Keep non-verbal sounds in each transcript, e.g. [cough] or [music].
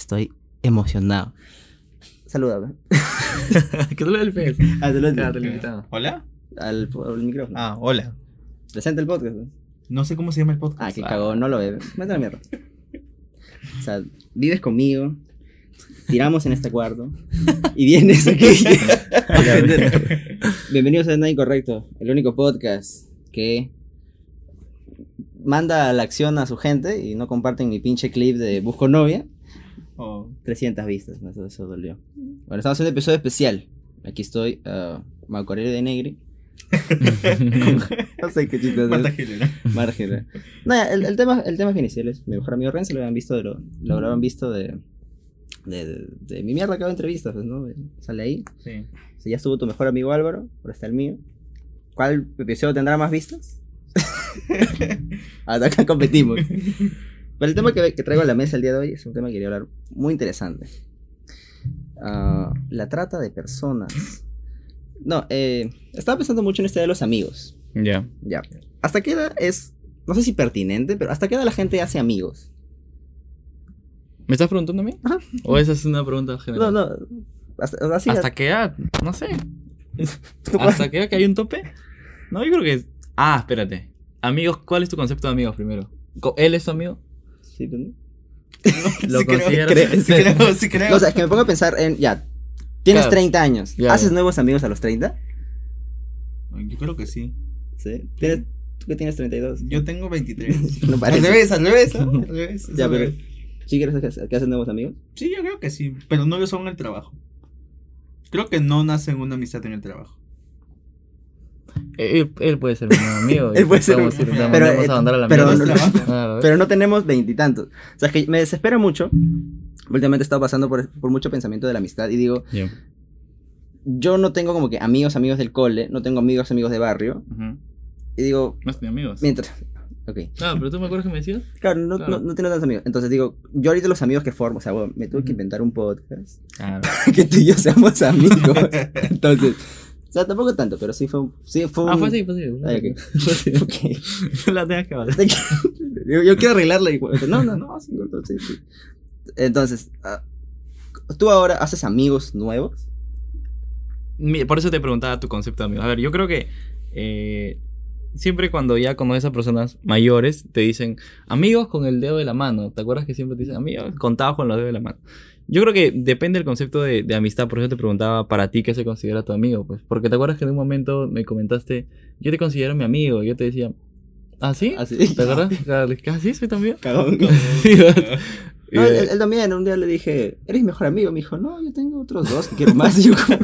estoy emocionado. Salúdame. [laughs] que tú le el pez. Ah, te lo lo invitado. ¿Hola? al, al micrófono. Ah, hola. Presenta el podcast. ¿no? Sé cómo se llama el podcast. Ah, que cagó, no lo ve. Mete la mierda. O sea, vives conmigo, tiramos en este cuarto y vienes aquí. [laughs] Bienvenidos a Nada Incorrecto, el único podcast que manda a la acción a su gente y no comparten mi pinche clip de Busco Novia. Oh, 300 vistas, no, eso, eso dolió. Bueno, estamos haciendo un episodio especial. Aquí estoy, uh, Marco Aurelio de Negri. [laughs] [laughs] no sé qué chiste Marta. Gilera. Margen. No, ya, el, el tema, el tema es inicial. Es mi mejor amigo Renzo, lo habían visto de lo, lo habrán visto de, de, de, de mi mierda que hago entrevistas, ¿no? Sale ahí. Sí. Si ya estuvo tu mejor amigo Álvaro, ahora está el mío. ¿Cuál episodio tendrá más vistas? [laughs] Hasta acá competimos. Pero el tema que, que traigo a la mesa el día de hoy es un tema que quería hablar muy interesante. Ah, la trata de personas. No, eh, estaba pensando mucho en este de los amigos. Ya. Ya. ¿Hasta qué edad es, no sé si pertinente, pero hasta qué edad la gente hace amigos? ¿Me estás preguntando a mí? Ajá. ¿O esa es una pregunta No, general? no. Hasta, así, ¿Hasta qué edad? No sé. [laughs] ¿Hasta qué edad que hay un tope? No, yo creo que es... Ah, espérate. Amigos, ¿cuál es tu concepto de amigos primero? ¿Él es tu amigo? Sí, ¿no? [laughs] ¿Lo sí creo, consideras? creo, sí creo, sí [laughs] creo. No, o sea, que me pongo a pensar en, ya, tienes Claro. 30 años, Ya, ¿haces ya. nuevos amigos a los 30? Yo creo que sí. Sí. ¿Tienes, ¿Tú que tienes 32? Yo tengo 23. [laughs] No al parece. revés, al revés. ¿no? Al revés. Ya, al pero. ¿sí quieres que, que haces nuevos amigos? Sí, yo creo que sí. Pero no lo son en el trabajo. Creo que no nace una amistad en el trabajo. Él, él puede ser mi amigo. [laughs] Él puede ser ir, te pero, eh, a mandar a la pero mierda. no- [laughs] ¿ves? Pero no tenemos veintitantos. O sea, es que me desespera mucho. Últimamente he estado pasando por, por mucho pensamiento de la amistad y digo, Ya. yo no tengo como que amigos, amigos del cole, no tengo amigos, amigos de barrio. Ujú. Y digo, No es ni amigos. mientras... Ok. Ah, pero tú me acuerdas que me decías. Claro, no, Claro. No, no tengo tantos amigos. Entonces digo, yo ahorita los amigos que formo, o sea, bueno, me tuve que inventar un podcast Claro. [laughs] que tú y yo seamos amigos. Entonces, o sea, tampoco tanto, pero sí fue un... Sí fue un Ah, fue así, fue así. Ah, ok. [laughs] Fue así. Ok. [laughs] La tengas que hablar. [laughs] yo, yo quiero arreglarla y no, no, no, sí, no, sí. Entonces, ah, ¿tú ahora haces amigos nuevos? Por eso te preguntaba tu concepto de amigo. A ver, yo creo que eh, siempre cuando ya conoces a personas mayores, te dicen amigos con el dedo de la mano. ¿Te acuerdas que siempre te dicen amigos contados con los dedos de la mano? Yo creo que depende del concepto de, amistad. Por eso te preguntaba para ti qué se considera tu amigo. Pues porque te acuerdas que en un momento me comentaste, yo te considero mi amigo. Yo te decía, ¿ah, sí? Así. ¿Te acuerdas? [laughs] ¿Ah, sí? ¿Soy amigo? Cagón. [laughs] [laughs] Sí, No, él, eh, él también, un día le dije, ¿eres mejor amigo? Me dijo, no, yo tengo otros dos que quiero más. Y yo como,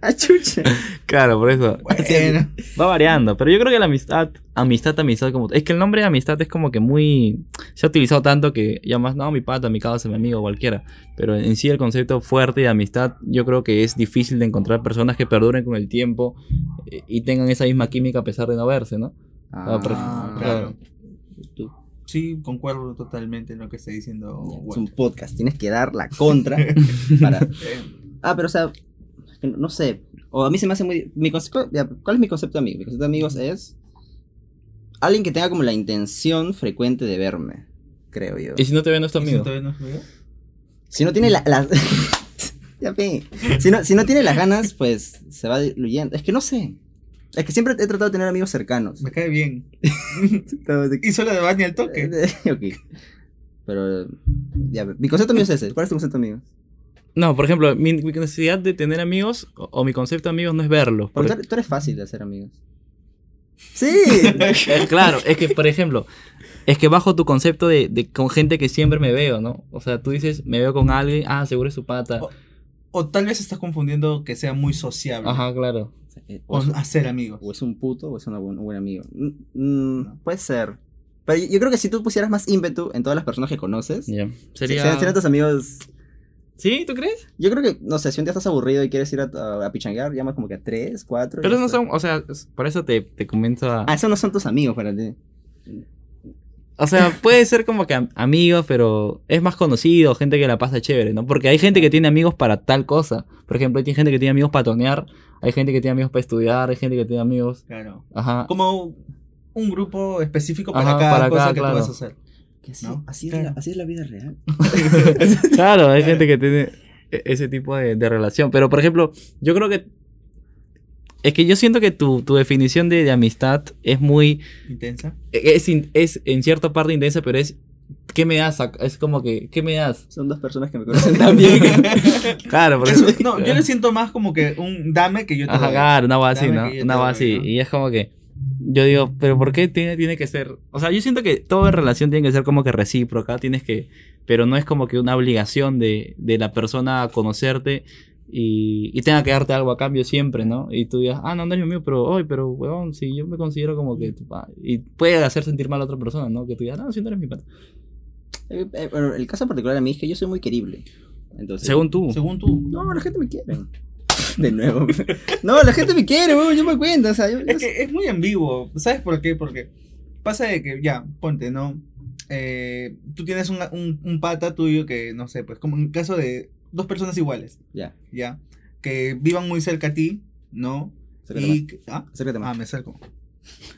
¡ah, chucha! Claro, por eso. Bueno. Va variando, pero yo creo que la amistad, amistad, amistad, como. Es que el nombre de amistad es como que muy. Se ha utilizado tanto que llamas, no, mi pata, mi causa, mi amigo, cualquiera. Pero en sí el concepto fuerte de amistad, yo creo que es difícil de encontrar personas que perduren con el tiempo eh, y tengan esa misma química a pesar de no verse, ¿no? Ah, pero- Ah, claro. Tú, Sí, concuerdo totalmente en lo que está diciendo. es un podcast, tienes que dar la contra [laughs] para... Ah, pero o sea, no, no sé, o a mí se me hace muy... Mi concepto, ¿Cuál es mi concepto de amigo? Mi concepto de amigos es alguien que tenga como la intención frecuente de verme, creo yo. Y si no te ven, no es tu ¿Y si amigo. todavía no? [laughs] Si no tiene la- las... [laughs] ya ve. Si no, si no tiene las ganas, pues se va diluyendo. Es que no sé. Es que siempre he tratado de tener amigos cercanos. Me cae bien. [laughs] Y solo de ni al toque. [laughs] ok. Pero, ya, mi concepto mío es ese. ¿Cuál es tu concepto mío? No, por ejemplo, mi, mi necesidad de tener amigos o, o mi concepto de amigos no es verlos. Porque Por- tú, tú eres fácil de hacer amigos. Sí. [laughs] Claro, es que, por ejemplo, es que bajo tu concepto de, de con gente que siempre me veo, ¿no? O sea, tú dices, me veo con alguien, ah, seguro es su pata. O- O tal vez estás confundiendo que sea muy sociable. Ajá, claro. o, es, hacer amigos. o es un puto o es una buen- un buen amigo. Mm, mm, puede ser. Pero yo, creo que si tú pusieras más ímpetu en todas las personas que conoces, Ya. sería... Sería. serían tus amigos ¿Sí? ¿Tú crees? Yo creo que, no sé, si un día estás aburrido y quieres ir a, a, a pichanguear, llamas como que a tres, cuatro. Pero no son, o sea, por eso te, te comento a. Ah, esos no son tus amigos para ti. O sea, puede ser como que am- amigos, pero es más conocido, gente que la pasa chévere, ¿no? Porque hay gente que tiene amigos para tal cosa. Por ejemplo, hay gente que tiene amigos para tonear, hay gente que tiene amigos para estudiar, hay gente que tiene amigos. Claro. Ajá. Como un grupo específico para Ajá, cada para cosa cada, que claro. tú vas a hacer. Que así, ¿No? así, es la, así es la vida real. [laughs] Claro, hay gente que tiene e- ese tipo de, de relación. Pero, por ejemplo, yo creo que. Es que yo siento que tu, tu definición de, de amistad es muy. Intensa. Es, in- es en cierta parte intensa, pero es. ¿Qué me das? Es como que. ¿Qué me das? Son dos personas que me [laughs] conocen tan bien. [laughs] Claro, por Eso- no, yo le siento más como que un dame que yo te Ajá, doy. claro, una base, Dame ¿no? Una base. ¿no? Y es como que. Yo digo, pero ¿por qué tiene, tiene que ser? O sea, yo siento que todo en relación tiene que ser como que recíproca, tienes que. Pero no es como que una obligación de, de la persona a conocerte y, y tenga que darte algo a cambio siempre, ¿no? Y tú digas, ah, no, no es mío, pero, hoy, pero, weón, si yo me considero como que tu pa-". Y puede hacer sentir mal a otra persona, ¿no? Que tú digas, no, si no eres mi pata. Eh, eh, bueno, el caso particular de mí es que yo soy muy querible. Entonces, Según tú. Según tú. No, la gente me quiere. [laughs] De nuevo. No, la gente me quiere, weón, yo me cuento. O sea, yo, Es que es muy ambiguo. ¿Sabes por qué? Porque pasa de que, ya, ponte, ¿no? Eh, tú tienes una- un, un pata tuyo que, no sé, pues como en el caso de dos personas iguales, Ya, ¿ya? Que vivan muy cerca a ti, ¿no? acércate Y, más. ¿ah? Acércate Ah, más. me acerco.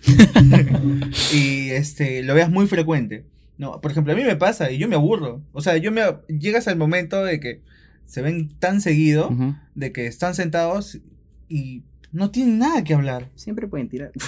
[laughs] y este, lo veas muy frecuente. No, por ejemplo, a mí me pasa y yo me aburro. O sea, yo me llegas al momento de que se ven tan seguido, de que están sentados y no tienen nada que hablar. Siempre pueden tirar. [laughs]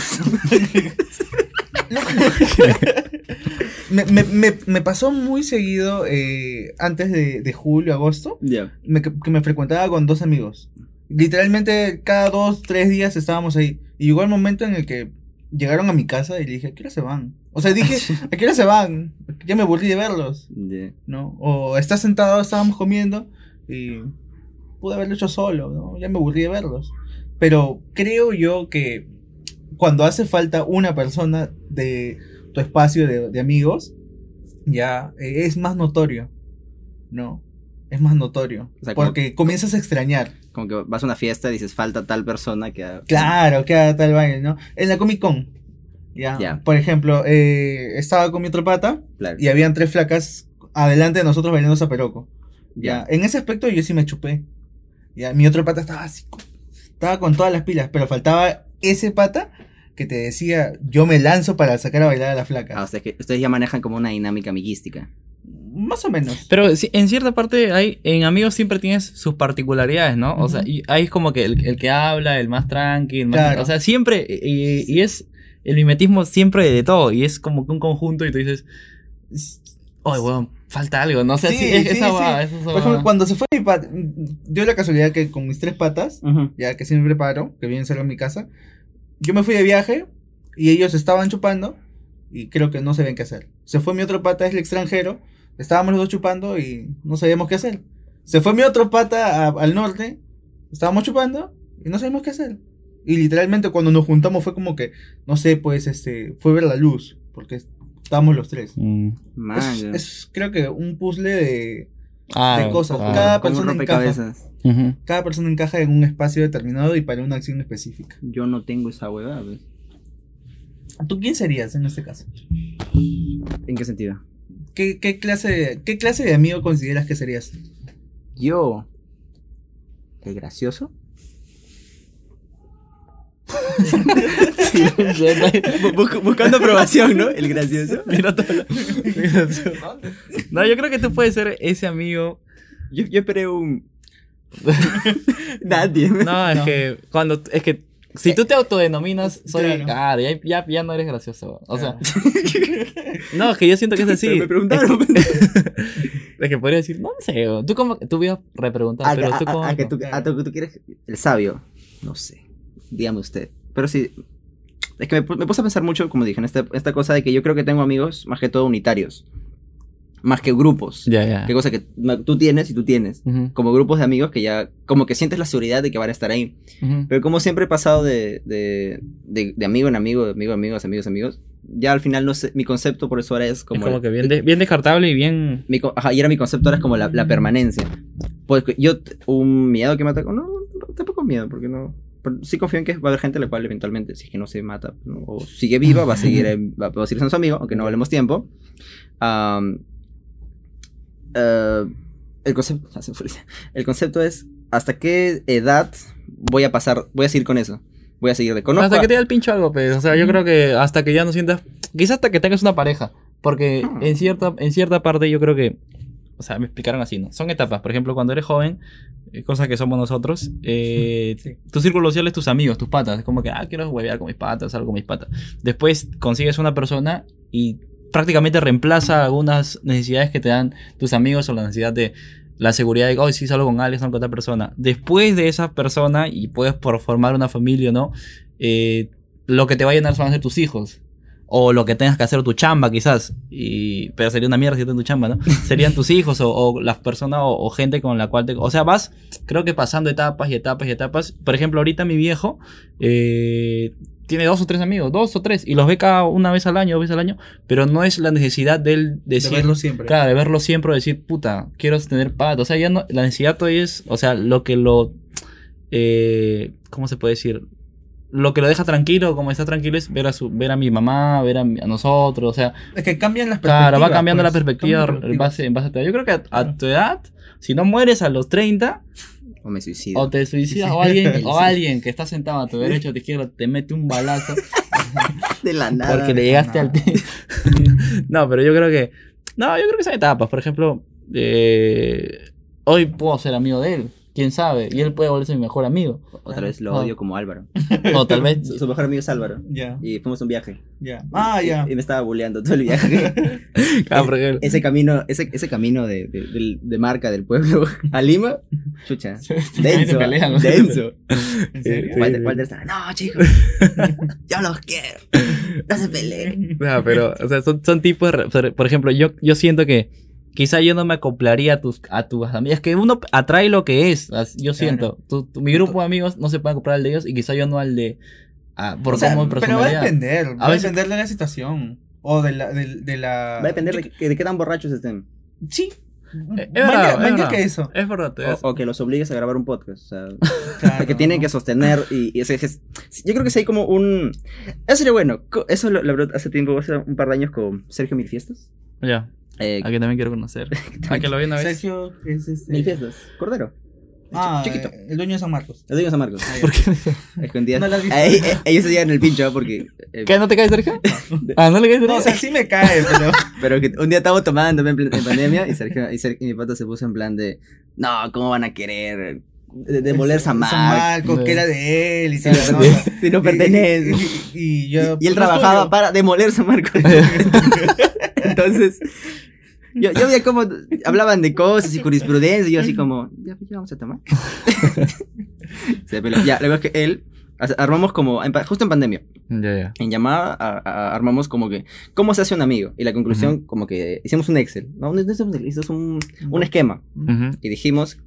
[laughs] me, me, me, me pasó muy seguido eh, antes de, de julio, agosto, que me frecuentaba con dos amigos. Literalmente cada dos, tres días estábamos ahí. Y llegó el momento en el que llegaron a mi casa y le dije, ¿a qué hora se van? O sea, dije, [laughs] ¿a qué hora se van? Ya me aburrí de verlos. ¿no? O está sentado, estábamos comiendo y pude haberlo hecho solo, ¿no? Ya me aburrí de verlos. Pero creo yo que cuando hace falta una persona de tu espacio de, de amigos, ya eh, es más notorio, ¿no? Es más notorio. O sea, como- porque comienzas a extrañar. Como que vas a una fiesta y dices, falta tal persona que... Claro, queda tal baile, ¿no? En la Comic Con, ya. Ya. Por ejemplo, eh, estaba con mi otro pata Claro. y habían tres flacas adelante de nosotros bailando zaperoco. Ya. Ya. En ese aspecto yo sí me chupé. Ya, mi otro pata estaba así. Estaba con todas las pilas, pero faltaba ese pata que te decía, yo me lanzo para sacar a bailar a la flaca. Ah, o sea, que ustedes ya manejan como una dinámica amiguística. Más o menos. Pero sí, en cierta parte hay, en amigos siempre tienes sus particularidades, ¿no? O sea, y hay como que el, el que habla, el más tranqui, el más... Claro. O sea, siempre, y, y es el mimetismo siempre de todo, y es como que un conjunto y tú dices, oye, weón, falta algo, no sé, Sí, sí, es, sí, esa sí. va, esa Por ejemplo, va. cuando se fue mi pata, dio la casualidad que con mis tres patas, ya que siempre paro, que vienen cerca de mi casa, yo me fui de viaje y ellos estaban chupando y creo que no sabían qué hacer. Se fue mi otro pata, es el extranjero, estábamos los dos chupando y no sabíamos qué hacer. Se fue mi otro pata a- al norte, estábamos chupando y no sabíamos qué hacer. Y literalmente cuando nos juntamos fue como que, no sé, pues este, fue ver la luz, porque estábamos los tres. Mm. Es, es, creo que un puzzle de Ah, de cosas. ah. Cada persona. Ujú. cada persona encaja en un espacio determinado y para una acción específica. Yo no tengo esa huevada, pues. ¿Tú quién serías en este caso? ¿En qué sentido? ¿Qué, qué clase, de, ¿Qué clase de amigo consideras que serías? Yo. ¿Qué gracioso? [laughs] [laughs] Bu- buscando aprobación, ¿no? El gracioso. Mira todo lo- [laughs] Mira todo. No, yo creo que tú puedes ser ese amigo. Yo, yo esperé un. [laughs] Nadie. No, es No. que cuando es que si tú te autodenominas soy Claro. claro, ya, ya, ya no eres gracioso. O sea, no, es que yo siento que es así. Pero me preguntaron. Es que podría decir, no sé, tú como tú voy a repreguntar, A, pero a- tú a- como a que tú, a tú- tú quieres. El sabio. No sé. Dígame usted. Pero sí. Es que me, me puse a pensar mucho, como dije, en esta, esta cosa de que yo creo que tengo amigos más que todo unitarios. Más que grupos. ya, ya. Qué cosa que tú tienes y tú tienes. Ujú, Como grupos de amigos que ya. Como que sientes la seguridad de que van a estar ahí. ujú. Pero como siempre he pasado de, de, de, de amigo en amigo, de amigo en amigos, amigos, amigos. Ya al final no sé. Mi concepto por eso ahora es como. es como el- que bien, de- bien descartable y bien mi ajá, y era mi concepto ahora es como la, la permanencia. Porque yo, un miedo que me atacó, no, no, tampoco miedo, porque no. Sí confío en que va a haber gente a la cual eventualmente, si es que no se mata ¿no? o sigue viva, va a seguir, va, va a seguir siendo su amigo, aunque no hablemos tiempo. Am, eh, el, concepto, [laughs] el concepto es hasta qué edad voy a pasar, voy a seguir con eso. Voy a seguir de conozco hasta a- que te dé el pincho algo, pues. O sea, yo creo que hasta que ya no sientas. Quizás hasta que tengas una pareja. Porque Ah. en cierta, en cierta parte yo creo que, o sea, me explicaron así, ¿no? Son etapas. Por ejemplo, cuando eres joven, eh, cosa que somos nosotros, eh, Sí. tu círculo social es tus amigos, tus patas. Es como que, ah, quiero huevear con mis patas, algo con mis patas. Después consigues una persona y prácticamente reemplaza algunas necesidades que te dan tus amigos o la necesidad de la seguridad de, oh, sí, salgo con Alex, no con otra persona. Después de esa persona, y puedes por formar una familia o no, eh, lo que te va a llenar van a ser tus hijos. O lo que tengas que hacer tu chamba, quizás. Y, pero sería una mierda si en tu chamba, ¿no? [laughs] Serían tus hijos o, o las personas o, o gente con la cual te... O sea, vas, creo que pasando etapas y etapas y etapas. Por ejemplo, ahorita mi viejo eh, tiene dos o tres amigos, dos o tres, y los ve cada una vez al año, dos veces al año, pero no es la necesidad de él De decir... verlo siempre. Claro, de verlo siempre, decir, puta, quiero tener paz. O sea, ya no, la necesidad todavía es, o sea, lo que lo, eh, ¿cómo se puede decir? Lo que lo deja tranquilo, como está tranquilo, es ver a su, ver a mi mamá, ver a, mi- a nosotros, o sea, Es que cambian las perspectivas. claro, va cambiando pues, la perspectiva cambian en base, en base a tu edad. Yo creo que a, tu edad, si no mueres a los 30, O me suicido. o te suicidas, Sí. o alguien, Sí. o alguien que está sentado a tu derecha o a tu izquierda te mete un balazo [laughs] de la nada. porque le llegaste nada. al [laughs] no, pero yo creo que. No, yo creo que son etapas. Por ejemplo, eh, hoy puedo ser amigo de él. Quién sabe. Y él puede volverse mi mejor amigo. Otra vez lo Ah. odio como Álvaro. [laughs] O tal vez. Su, su mejor amigo es Álvaro. Ya, Y fuimos a un viaje. ya. Ah, ya. Y, y me estaba bulleando todo el viaje. [laughs] [laughs] Ah, ese camino, ese, ese camino de, de, del- de marca del pueblo a Lima, chucha. Denso. pelean, denso. ¿En serio? Walter, Walter estaba, no, chicos. Yo los quiero. No se peleen. No, pero, o sea, son, son tipos. de Por ejemplo, yo, yo siento que quizá yo no me acoplaría a tus, a tus amigas. Que uno atrae lo que es. Yo siento. Tu- tu- mi grupo de amigos no se puede acoplar al de ellos y quizá yo no al de. ah, por O sea, cómo pero va a depender. Va A a veces- depender de la situación. O de la. De, de la... Va a depender de, que- de qué tan borrachos estén. Sí. Es verdad, es que eso. Es verdad. O, o que los obligues a grabar un podcast. O sea, [laughs] Claro, que tienen que sostener y, y ese- ese- yo creo que sí hay como un eso sería bueno eso lo, lo hace tiempo hace un par de años con Sergio Milfiestas Ya. Eh, A que también quiero conocer. [laughs] A que lo vi una vez. Sergio es este. Milfiestas Cordero Ah, chiquito el dueño de San Marcos. lo digo a San Marcos Ah. ¿Por qué? escondidas No lo has visto. Ahí, eh, ellos se llegan en el pincho porque [laughs] eh, ¿Qué? ¿No te caes, Sergio? [laughs] Ah, ¿no le caes, No, Sergio? o sea, sí me cae, pero. pero que un día estábamos tomando en, en pandemia y Sergio y, Ser- y mi pata se puso en plan de no cómo van a querer de- demoler San Marcos Marcos, De- que era de él y Sí, tal, ¿no? No pertenece Y, y- y yo. y él pues, no es trabajaba tuyo. para demoler San Marcos Entonces, [laughs] yo, yo veía como hablaban de cosas y [laughs] jurisprudencia, y yo así como, ya, ya vamos a tomar. [laughs] Se peló. Ya, luego es que él, armamos como, en justo en pandemia, Ya, ya. en llamada, a- a- armamos como que, ¿cómo se hace un amigo? Y la conclusión, como que hicimos un Excel, no, no hicimos un un, un esquema. Ujú. Y dijimos,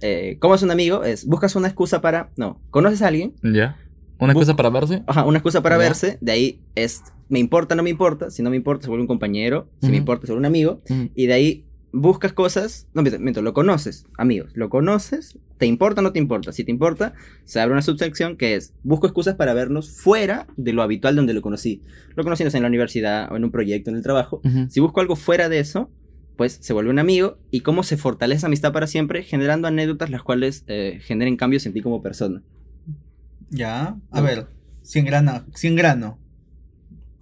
eh, ¿cómo es un amigo? Es, buscas una excusa para, no, conoces a alguien, Ya. ¿Una excusa para verse? Ajá, una excusa para verse, de ahí es, me importa, no me importa, si no me importa se vuelve un compañero, si me importa se vuelve un amigo, y de ahí buscas cosas, no, miento, miento, lo conoces, amigos, lo conoces, te importa o no te importa, si te importa, se abre una subsección que es, busco excusas para vernos fuera de lo habitual donde lo conocí, lo conocí no sé, en la universidad o en un proyecto, en el trabajo, si busco algo fuera de eso, pues se vuelve un amigo y cómo se fortalece esa amistad para siempre, generando anécdotas las cuales eh, generen cambios en ti como persona. Ya. A ver, 100 grano. 100 grano.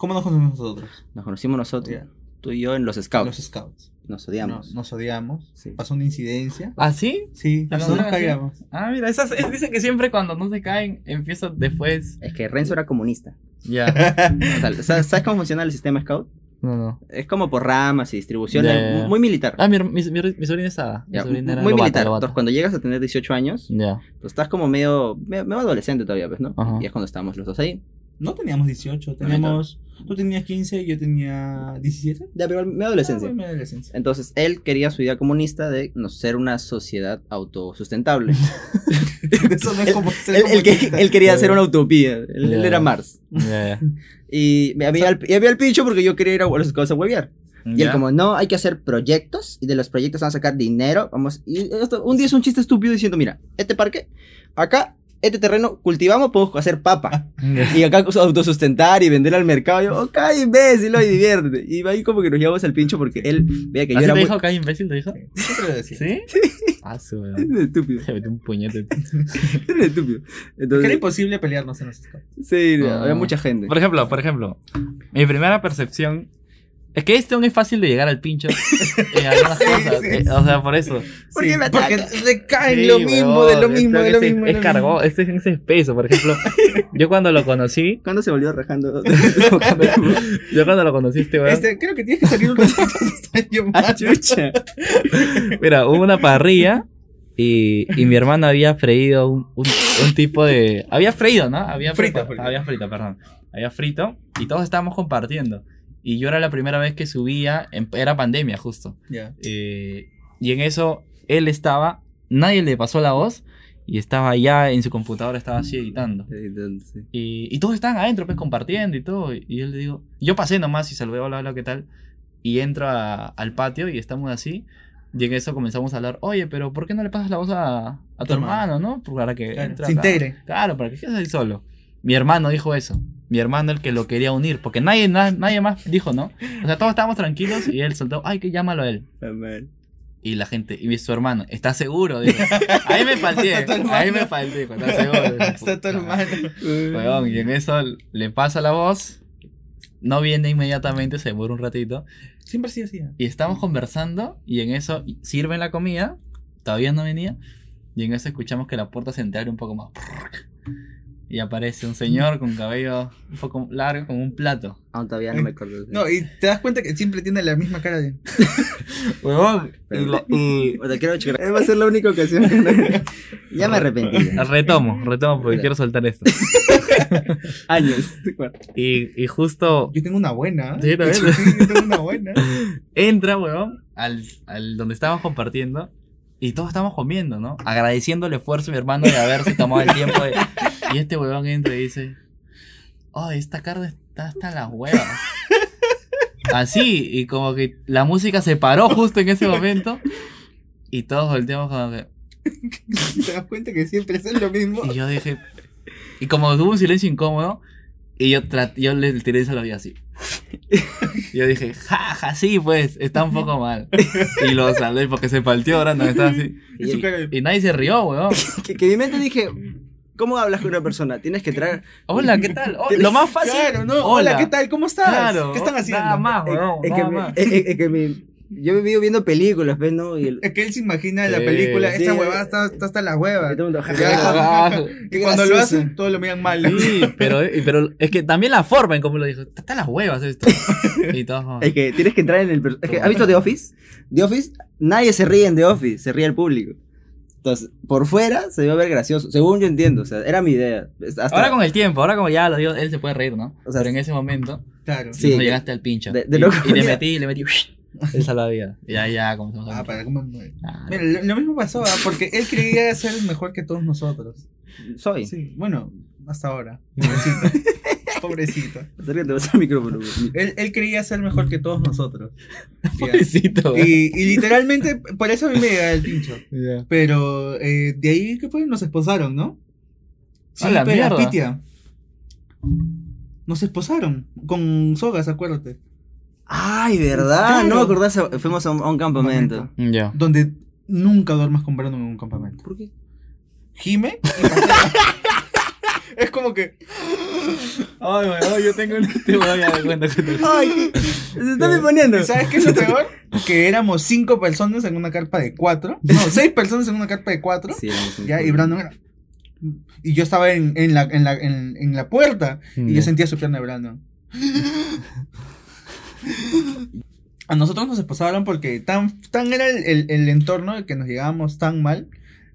¿Cómo nos conocemos nosotros? Nos conocimos nosotros, tú y yo en los scouts. Los scouts. Nos No- odiamos. nos odiamos. Sí. Pasó una incidencia. ¿Ah, sí? Sí, ¿Ah, no no? nos caíamos. Ah, mira, esas, es- dicen que siempre cuando no se caen, empiezan después. Es que Renzo era comunista. Ya. [laughs] O sea, ¿sabes, cómo funciona el sistema scout? No, no. Es como por ramas y distribución, muy militar. Ah, mi, mi, mi, mi sobrina estaba. Mi Ya, sobrina era muy militar. Entonces, cuando llegas a tener 18 años, Ya. pues estás como medio, medio, medio adolescente todavía, pues, ¿no? Y es cuando estábamos los dos ahí. No teníamos 18, teníamos. Tú tenías 15 y yo tenía 17. Ya, pero medio adolescencia. Ah, mi adolescencia. Entonces, él quería su idea comunista de no ser una sociedad autosustentable. [laughs] Eso no es Él- como ser él, él que- comunista. él quería hacer una utopía. Él, él Ya. era Mars. Ya. [laughs] Y me había, el, y había el pincho porque yo quería ir a los scouts a huevear. Y él Ya. como, no, hay que hacer proyectos y de los proyectos vamos a sacar dinero. Vamos, y esto- un día es un chiste estúpido diciendo, mira, este parque, acá, este terreno, cultivamos, podemos hacer papa. Ya. Y acá autosustentar y vender al mercado. Y yo, ok, imbécil, y diviértete. Y ahí como que nos llevamos al pincho porque él veía que yo ¿Así era te muy dijo que hay imbécil? ¿Te dijo? Decía. ¿Sí? Ah, su. Era estúpido. Te metí un puñete. [laughs] Era estúpido. Es que era Entonces, imposible pelearnos en los scouts. sí, Ah. había mucha gente. Por ejemplo, por ejemplo, mi primera percepción Es que este aún es fácil de llegar al pincho [laughs] en algunas Sí, cosas. sí, eh, sí. O sea, por eso. ¿Por qué me porque recaen Sí, lo mismo, de lo mismo, esto de lo es- mismo. Es lo cargó, mismo. este es ese espeso, por ejemplo. [laughs] Yo cuando lo conocí, ¿Cuándo se volvió rajando? [laughs] yo cuando lo conocí este weón, Este, creo que tienes que salir un ratito de esta llamada. ah, chucha. mira, hubo una parrilla y, y mi hermano había freído un, un, un tipo de... Había freído, ¿no? Había frito. Había frito, perdón. Había frito y todos estábamos compartiendo. Y yo era la primera vez que subía, en- era pandemia justo. Ya. Eh, y en eso él estaba, nadie le pasó la voz y estaba ya en su computadora, estaba así editando. Sí. Y, y todos estaban adentro, pues compartiendo y todo. Y yo le digo, yo pasé nomás y saludé, hola, hola, ¿qué tal? Y entro a- al patio y estamos así. Y en eso comenzamos a hablar, oye, pero ¿por qué no le pasas la voz a, a tu hermano. no? Para que Claro, se acá". integre. Claro, para que quedes ahí solo. Mi hermano dijo eso. Mi hermano el que lo quería unir. Porque nadie, na- nadie más dijo, ¿no? O sea, todos estábamos tranquilos y él soltó, ay, que llámalo a él. Y la gente, y su hermano, ¿estás seguro? Dijo. Ahí me falté, [laughs] ahí me falté, ¿estás seguro? [laughs] Está tu hermano. Weón, y en eso le pasa la voz, no viene inmediatamente, se muere un ratito, Siempre sí hacía. y estamos conversando, y en eso sirven la comida, todavía no venía, y en eso escuchamos que la puerta se abre un poco más. Y aparece un señor con cabello un poco largo, con un plato. Aún todavía no me acuerdo. No, y te das cuenta que siempre tiene la misma cara de. [laughs] Weón, y. [laughs] Va a ser la única ocasión que no... [laughs] Ya me arrepentí. retomo, retomo, porque quiero soltar esto. Años. Y, y justo Yo tengo una buena. Sí, también. Yo tengo una buena. entra, weón, al, al donde estábamos compartiendo y todos estamos comiendo, ¿no? Agradeciendo el esfuerzo de mi hermano de haberse tomado el tiempo de... Y este weón entra y dice, ay, esta carne está hasta las huevas. [laughs] Así, y como que la música se paró justo en ese momento y todos volteamos como que... Te das cuenta que siempre es lo mismo. Y yo dije... Y como hubo un silencio incómodo, y yo, yo le tiré esa la vida así. [laughs] Yo dije, jaja, sí, pues, está un poco mal. Y lo salvé porque se partió ahora, no estaba así. Y Y nadie se rió, weón. [laughs] Que, que mi mente dije, ¿cómo hablas con una persona? Tienes que traer... [laughs] Hola, ¿qué tal? Oh, lo más fácil. Claro, no. Hola, ¿qué tal? ¿Cómo estás? Claro, ¿Qué están haciendo? Nada más, weón. Es que, nada me- más. es- es- es que mi- yo he vivido viendo películas, ¿ves? ¿no? Y el, Es que él se imagina la Sí, película, sí. esta huevada está, está hasta la hueva. todo. Qué [laughs] Y cuando lo hacen, todos lo miran mal. Sí, pero, pero es que también la forma en cómo lo dijo. Está las huevas esto. [laughs] Y como- Es que tienes que entrar en el... Es que, ¿has visto The Office? The Office, nadie se ríe en The Office, se ríe el público. Entonces, por fuera se debe ver gracioso, según yo entiendo, o sea, era mi idea. Hasta- Ahora con el tiempo, ahora como ya lo digo, él se puede reír, ¿no? O sea, pero en ese momento, Claro. Sí, no llegaste al pincho. de- de y, loco. y le metí, le metí. El [laughs] salvavidas. Ya, ya, comenzamos a Ah, para cómo Ah, Mira, lo, lo mismo pasó, ¿ah? porque él creía ser mejor que todos nosotros. Soy. Sí, bueno, hasta ahora. [laughs] Pobrecito. Pobrecito. Acércate más al micrófono. güey. Él, él creía ser mejor que todos nosotros. [laughs] Pobrecito. Y, y literalmente, por eso a mí me llegaba el pincho. Pero eh, de ahí, ¿qué fue? Nos esposaron, ¿no? Sí, A la pero, mierda. Pitia. Nos esposaron. Con sogas, acuérdate. Ay, ¿verdad? Claro. No me acordás, fuimos a un, a un campamento. Ya. Donde nunca duermas con Brandon en un campamento. ¿Por qué? Gime. [laughs] es como que. Ay, weón, yo tengo un [laughs] te voy a dar cuenta que te- Ay, se está poniendo. ¿Sabes qué es lo peor? [laughs] Que éramos cinco personas en una carpa de cuatro. No, [laughs] seis personas en una carpa de cuatro. Sí, Ya, y Brandon era. Y yo estaba en, en, la, en, la, en, en la puerta. Y yo Ya. sentía su pierna de Brandon. A nosotros nos esposaron porque tan, tan era el, el, el entorno que nos llegábamos tan mal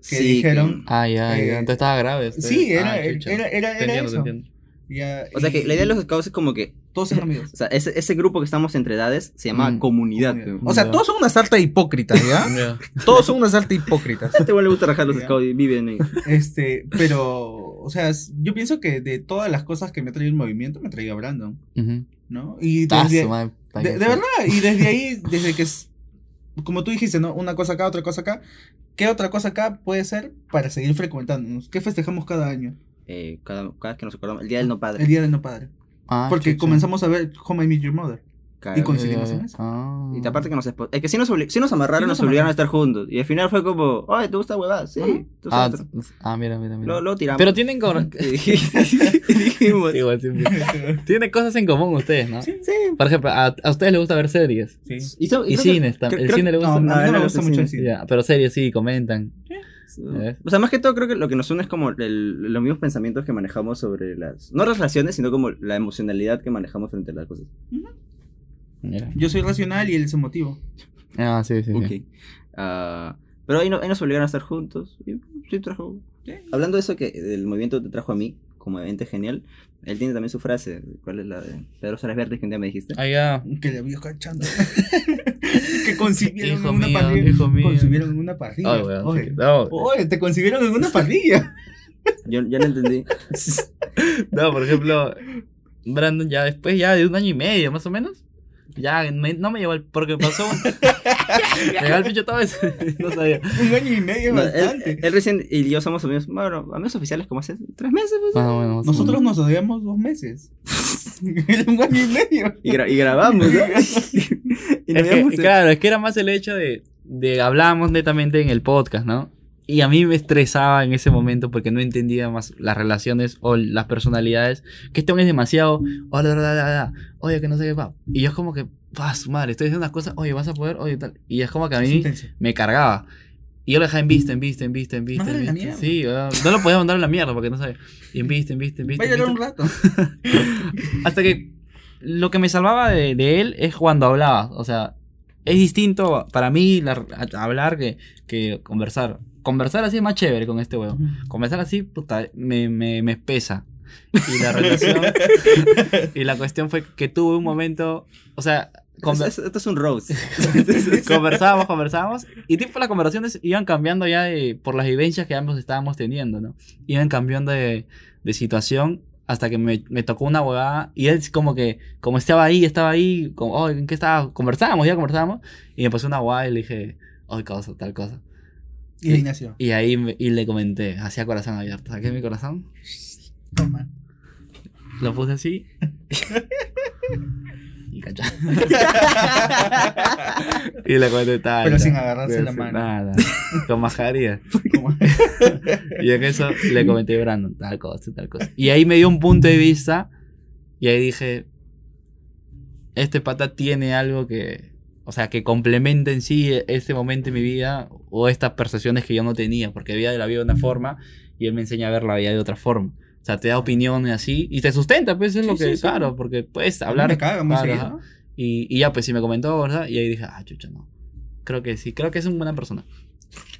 que Sí, dijeron. Ah, ya, Eh, ya. Entonces estaba grave. este. Sí, era, Ah, era, era, era, Te entiendo, te eso. entiendo. Ya, O sea que y la idea de los scouts es como que, Todos son amigos. [laughs] o sea, ese, ese grupo que estamos entre edades se llama Mm, comunidad. Comunidad. O sea, Ya. todos son una sarta hipócritas, ¿ya? [laughs] Ya. todos son una sarta hipócritas. [laughs] A este igual le gusta rajar los Ya. scouts y viven ahí. Este, pero, o sea, yo pienso que de todas las cosas que me ha traído el movimiento, me ha traído a Brandon, Ujú. ¿no? Y Ah, desde, madre, está de, de verdad, y desde ahí, desde que, es- como tú dijiste, ¿no? Una cosa acá, otra cosa acá. ¿Qué otra cosa acá puede ser para seguir frecuentándonos? ¿Qué festejamos cada año? Eh, cada, cada vez que nos acordamos, el día del no padre. El Día del No Padre. Ah, Porque chucha. comenzamos a ver Home I Meet Your Mother. Y coincidimos en eso. Ah. Y aparte que nos Es que sí nos, obli- sí nos amarraron, Sí nos, nos obligaron a estar juntos. Y al final fue como, ay, ¿te gusta huevada? Sí. Tú Ah, sabes. ah, mira, mira, mira. Luego tiramos. Pero tienen como... [laughs] Y dijimos, Igual siempre. Tienen cosas en común ustedes, ¿no? sí. Por ejemplo, a, a ustedes les gusta ver series. Sí. Y, so- Y creo que- cines también. creo- El cine le No, gusta. a mí no no me gusta mucho el cine. Ya, pero series sí, comentan. O sea, más que todo creo que lo que nos une es como el- los mismos pensamientos que manejamos sobre las... No las relaciones, sino como la emocionalidad que manejamos frente a las cosas. Mira. Yo soy racional y él es emotivo. Ah, sí, sí. sí. Ok. Ah, pero ahí, no- ahí nos obligaron a estar juntos. Y sí trajo... Hablando de eso que del movimiento te trajo a mí, como evento genial, él tiene también su frase. ¿Cuál es la de Pedro Salas Verdes que un día me dijiste? Ah, ya. Que le vio cachando. [laughs] que concibieron Hijo en una mío, parrilla. hijo mío. Concibieron en una parrilla. Ay, weón, Oye, sí. No, oye, te concibieron en una parrilla. [laughs] Yo, yo no entendí. [laughs] no, por ejemplo, Brandon ya después ya de un año y medio, más o menos. Ya me- no me llevó el... Porque pasó... [laughs] me llevó el pincho todo eso. [laughs] no sabía. un año y medio No, él, bastante. él recién y yo somos amigos, bueno, amigos oficiales como hace tres meses. pues. Ah, bueno, Nosotros nos odiamos dos meses. [laughs] Un año y medio. Y, gra- y grabamos, ¿no? y nos Es que, claro, es que era más el hecho de, de hablábamos netamente en el podcast, ¿no? Y a mí me estresaba en ese momento porque no entendía más las relaciones o las personalidades. Que este hombre es demasiado. Hola, hola, hola, hola, Oye, que no sé qué va. Y yo es como que, su madre, estoy diciendo unas cosas. Oye, vas a poder, oye, tal. Y es como que a mí me cargaba. Y yo lo dejaba en vista, en vista, en vista, en vista. En vista. Sí, no lo podía mandar a la mierda porque no sabe. Y en vista, en vista, en vista. en Vaya vista. un rato. [laughs] Hasta que lo que me salvaba de, de él es cuando hablaba. O sea, es distinto para mí la- a- hablar que, que conversar. Conversar así es más chévere con este huevón. Conversar así, puta, me, me, me espesa. Y la relación. [laughs] y la cuestión fue que tuve un momento. O sea, conver- Es- es- Esto es un rose. [laughs] conversábamos, conversábamos. Y tipo las conversaciones iban cambiando ya de, por las vivencias que ambos estábamos teniendo, ¿no? Iban cambiando de, de situación hasta que me, me tocó una huevada. Y él como que, como estaba ahí, estaba ahí, como, oh, ¿en qué estaba? Conversábamos, ya conversábamos. Y me pasó una huevada y le dije, oh, cosa, tal cosa. Y ahí. Y ahí me- y le comenté, hacía corazón abierto. Saqué mi corazón, Toma. lo puse así. [laughs] y cachá. [laughs] y le comenté tal. Pero sin agarrarse la Sin mano. Nada. Con. [laughs] Como- Y en eso le comenté a Brandon, tal cosa, tal cosa. Y ahí me dio un punto de vista. Y ahí dije, este pata tiene algo que, o sea, que complementa en sí este momento en mi vida o estas percepciones que yo no tenía, porque veía la vida de una forma y él me enseña a ver la vida de otra forma. O sea, te da opiniones así y te sustenta, pues es Sí, lo que, sí, sí. claro, porque puedes hablar. me caga muy claro, y, y ya, pues sí me comentó, ¿verdad? Y ahí dije, ah, chucha, no. Creo que sí, creo que es una buena persona.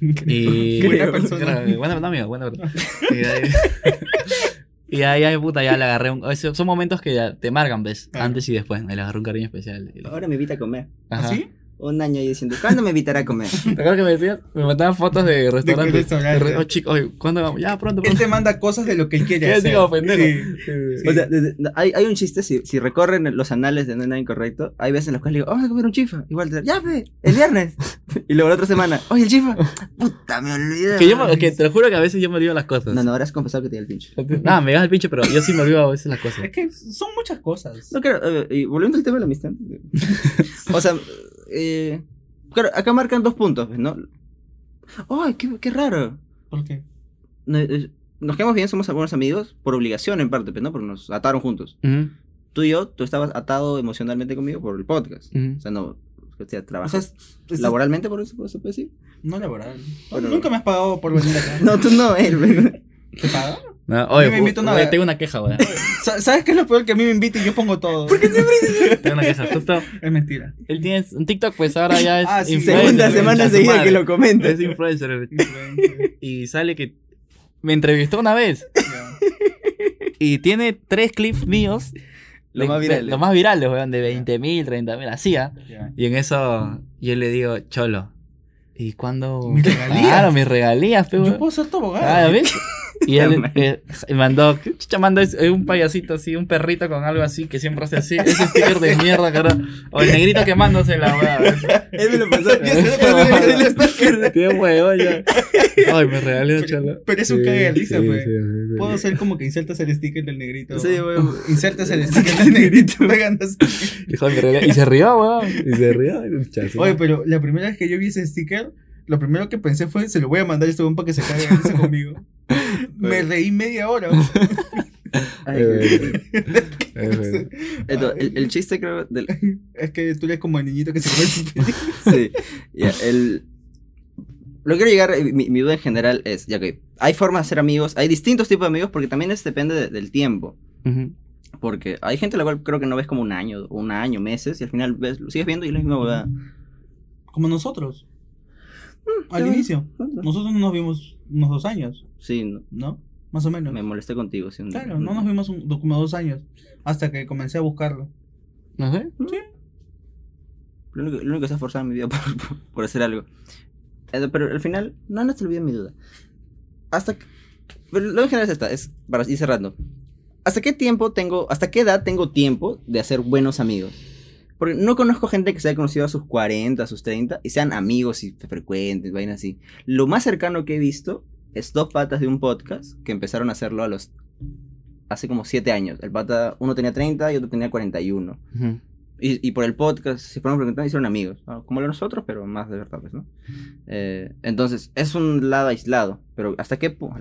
[laughs] Y Buena persona. Creo- buena, no, amigo, buena persona. [laughs] Y ahí, [laughs] y ahí, ahí, puta, ya le agarré un... Son momentos que ya te marcan, ¿ves? Claro. Antes y después. Le agarré un cariño especial. Ahora me invita a comer. Ajá. ¿Así? Un año ahí diciendo, ¿cuándo me invitará a comer? [laughs] ¿Te acuerdas que me decías? Me mandaban fotos de restaurantes. restaurante. De re- oh, chico, oye, ¿cuándo vamos? Ya, pronto, Él pronto. te manda cosas de lo que él quiere [laughs] ¿Qué hacer. digo, pendejo? Sí. O sea, hay, hay un chiste, si, si recorren los anales de No hay nada incorrecto, hay veces en los cuales digo, vamos a comer un chifa. Igual, te- ya, fe, el viernes. [laughs] y luego la otra semana, oye, el chifa. Puta, me olvidé. Que yo me- que te lo juro que a veces yo me olvido las cosas. No, no, ahora has confesado que te dio el pinche. Nada, me das el pinche, pero yo sí me olvido a veces las cosas. Es que son muchas cosas. No, claro, eh, y volviendo al tema de la amistad. o sea, eh, claro, acá marcan dos puntos, pues, ¿no? ¡Ay, qué, qué raro! ¿Por qué? Eh, Nos quedamos bien, somos algunos amigos, por obligación en parte, pues, ¿no? Porque nos ataron juntos. Tú y yo, tú estabas atado emocionalmente conmigo por el podcast. O sea, no. O sea, O trabajas sea, laboralmente, por eso, por eso puede decir. no laboral. Bueno, Nunca me has pagado por venir acá. [laughs] No, tú no, él. [laughs] ¿Te paga? No, oye, me invito una oye, vez. tengo una queja, weón. Sa- ¿Sabes qué es lo peor? Que a mí me invita y yo pongo todo. ¿Por qué Tengo una queja. Justo, Es mentira. él tiene un TikTok, pues ahora ya es Ah, sí, influencer, Segunda semana seguida que lo comenta. Es influencer. Y sale que me entrevistó una vez. Ya. Y tiene tres clips míos. Lo de- más virales. Los más virales, weón, de 20 mil, 30 mil, así, ¿ah? Y en eso yo le digo, cholo. ¿Y cuándo? Mis regalías. Claro, mis regalías, pe, Yo puedo ser tu Ah. ¿ves? Y él eh, mandó, ¿qué chucha mandó? Un payasito así, un perrito con algo así que siempre hace así. Ese sticker de mierda, cara. O el negrito quemándose la weá. Él me lo pasó. Qué [laughs] huevo ya. Ay, me regalé chala. Pero es un cague de risa, pues. Puedo hacer como que insertas el sticker del negrito. Sí, weón. Insertas el sticker del negrito [laughs] pegándose. Hijo, me regalé. Y se rió, weón. Y se rió. Oye, pero la primera vez que yo vi ese sticker, lo primero que pensé fue, se lo voy a mandar a este weón para que se cague conmigo. Me reí media hora. [laughs] Ay, [laughs] el, el, chiste creo del... es que tú eres como el niñito que se come [laughs] sí ya el lo que quiero llegar eh, mi, mi, duda en general es ya que hay formas de ser amigos hay distintos tipos de amigos porque también es, depende del tiempo. Porque hay gente a la cual creo que no ves como un año un año meses y al final ves lo sigues viendo y es la misma verdad como nosotros. Mm, al inicio. Nosotros no nos vimos unos dos años sí no, ¿no? Más o menos. Me molesté contigo. ¿sí? Claro, no nos vimos un, como dos años. Hasta que comencé a buscarlo. ¿No sé? Sí. Lo único, lo único que se ha forzado en mi vida [laughs] por, por, hacer algo. Eh, pero al final, no, no te olvides mi duda. Hasta que, Pero lo en general es esta, es para ir cerrando. ¿Hasta qué tiempo tengo, hasta qué edad tengo tiempo de hacer buenos amigos? Porque no conozco gente que se haya conocido a sus 40, a sus 30 y sean amigos y frecuentes, vainas así. Lo más cercano que he visto es dos patas de un podcast que empezaron a hacerlo a los. hace como siete años. El pata, uno tenía 30 y otro tenía 41. y, y, por el podcast, si fueron preguntando, hicieron amigos. Como nosotros, pero más de verdad, pues, ¿no? Eh, entonces, es un lado aislado. Pero ¿hasta qué punto?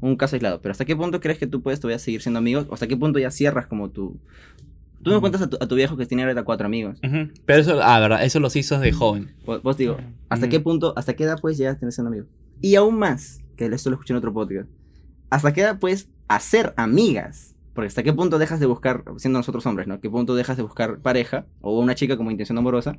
Un caso aislado. Pero ¿hasta qué punto crees que tú puedes todavía seguir siendo amigos? ¿O hasta qué punto ya cierras como tu. Tú me cuentas a tu, a tu, viejo que tiene ahorita cuatro amigos. Pero eso, ah, verdad, eso los hizo de joven. Vos, digo, ¿hasta qué punto, hasta qué edad puedes llegar a tener siendo amigo? Y aún más, que esto lo escuché en otro podcast. ¿Hasta qué edad puedes hacer amigas? Porque hasta qué punto dejas de buscar, siendo nosotros hombres, ¿no? ¿Qué punto dejas de buscar pareja o una chica como intención amorosa?